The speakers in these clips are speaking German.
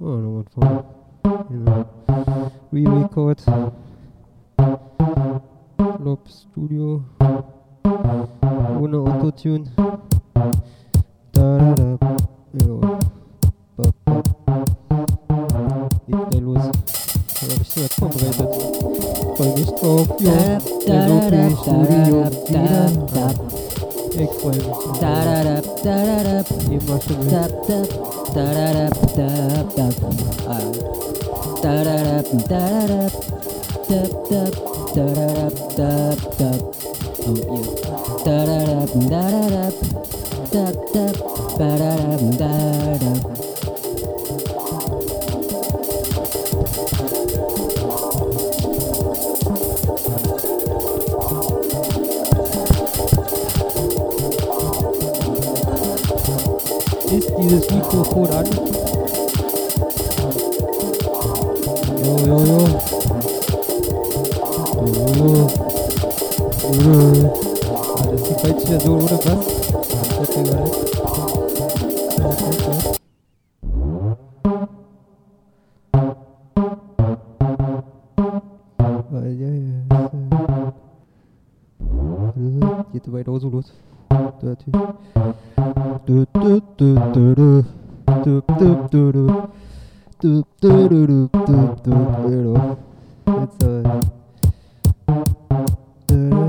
Oh, nochmal von. Genau. Re-Record. Lob Studio. Ohne Autotune. Da, you brush it up, Tap, tap, da da da da da. Alright. Da da da da da da. Tap, tap, da da da da da. Oh, yeah. Da da da da da da. Tap, tap, da da da da da. Ist dieses Mikrofon an? Jo, jo, jo. Jo, jo. Jo. Ah, das ist die falsche Version, oder was? Das wird ja gar nicht. Ja, okay, okay. Ah, ja, ja, ja. Äh, Geht weiter so los. Da natürlich. Du, du, du, du, du. Du, du, du, du. Du, du, du, du, du, du, du, du. Jetzt aber. Du,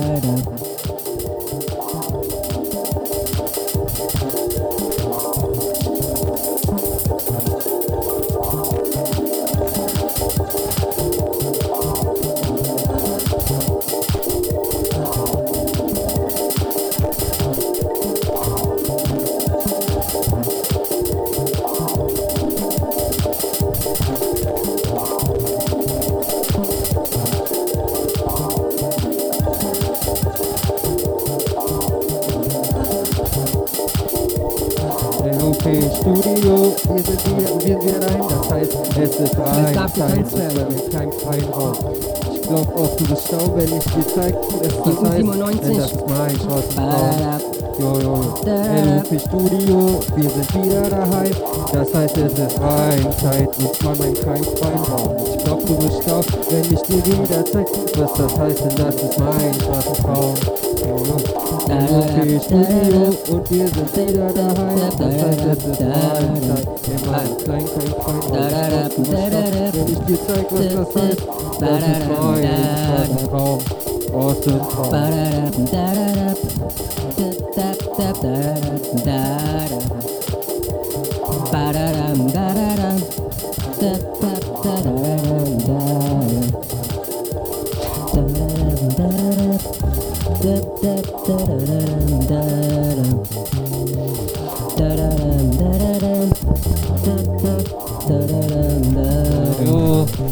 wieder rein, das heißt, es ist rein, darf Zeit, getanzt werden. mit keinem freien Raum. Ich glaub auch, du bist schlau, wenn ich dir zeig, es das heißt, 97. denn das ist mein schwarzen Raum. Jo, jo, LOP Studio, wir sind wieder daheim, das heißt, es ist rein, Zeit, mit mal mein kein freien Raum. Ich glaub, du bist schlau, wenn ich dir wieder zeig, was das heißt, denn das ist mein schwarzen Raum. Jo, jo. LOP Studio und wir sind wieder daheim, das heißt, es ist rein, Zeit, immer ein klein, kein freien Raum. Ich glaub, wenn ich dir zeig, was das heißt, das ist mein schwarzen Raum. Aus dem Traum. Jo,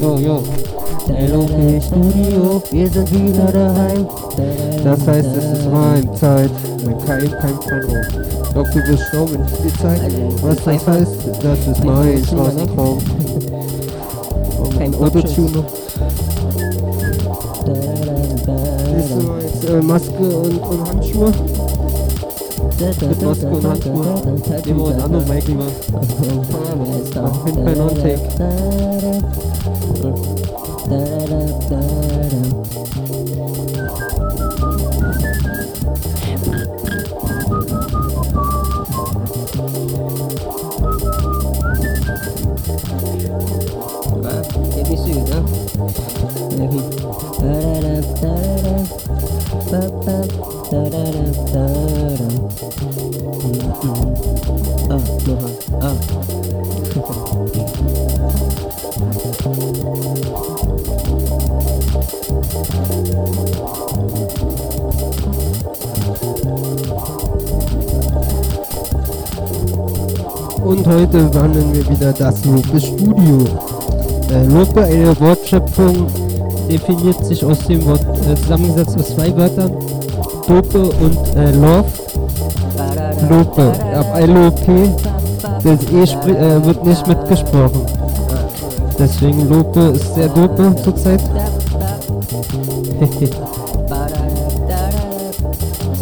jo, jo. LOP Studio, wir sind wieder daheim. Das heißt, es ist rein Zeit. Mein kein, kein Traum. Doch du bist schlau, wenn ich dir zeig, was das heißt. Das ist mein schwarzer Traum. Kein Und Autotune. Siehst du jetzt äh, Maske und, und Handschuhe? Mit Maske und Handschuhe. Nehmen wir uns andere Mic lieber. Auf jeden Fall noch Und heute behandeln wir wieder das Lope Studio. Äh, Lope, eine Wortschöpfung, definiert sich aus dem Wort, äh, zusammengesetzt aus zwei Wörtern, Dope und äh, Love. Lope, ab LOP das E äh, wird nicht mitgesprochen. Deswegen Lope ist sehr dope zurzeit. ist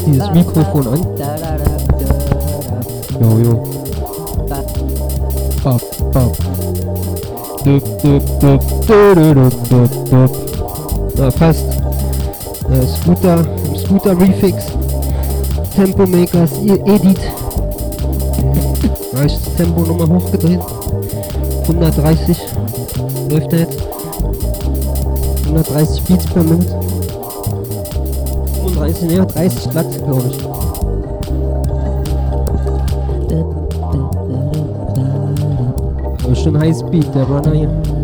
dieses Mikrofon an? Jojo. Bop, bop. Dup, dup, dup, dup, dup, dup. Na, fast. Äh, Scooter, Scooter Refix. Tempo Makers, Edit. Reicht das Tempo nochmal hochgedreht. 130 läuft er jetzt. 130 Beats per Minute. 35, ne, 30 glatt, glaube ich. Aber schon Highspeed, der Runner hier.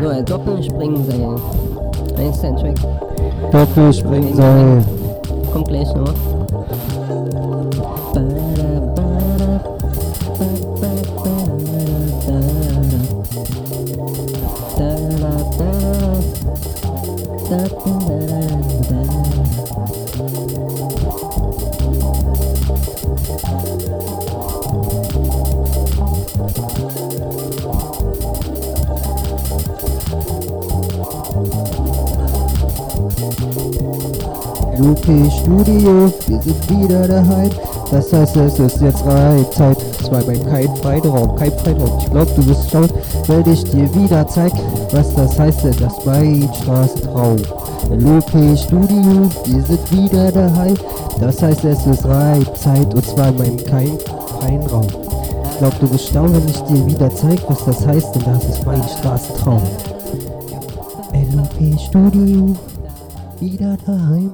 So, ein Doppelspringseil. Ein ist ein Track. Doppelspringseil. Kommt gleich noch. Lupe Studio, wir sind wieder daheim. Das heißt, es ist jetzt Reizeit. Zwar beim kein Freiraum, kein Freiraum. Ich glaub, du wirst schauen, wenn ich dir wieder zeig, was das heißt, denn das Weinstraßentraum. Lupe Studio, wir sind wieder daheim. Das heißt, es ist Reizeit und zwar meinem kein Freiraum. Ich glaub, du wirst staunen, wenn ich dir wieder zeig, was das heißt, denn das ist mein Straßentraum. LOP Studio, wieder daheim.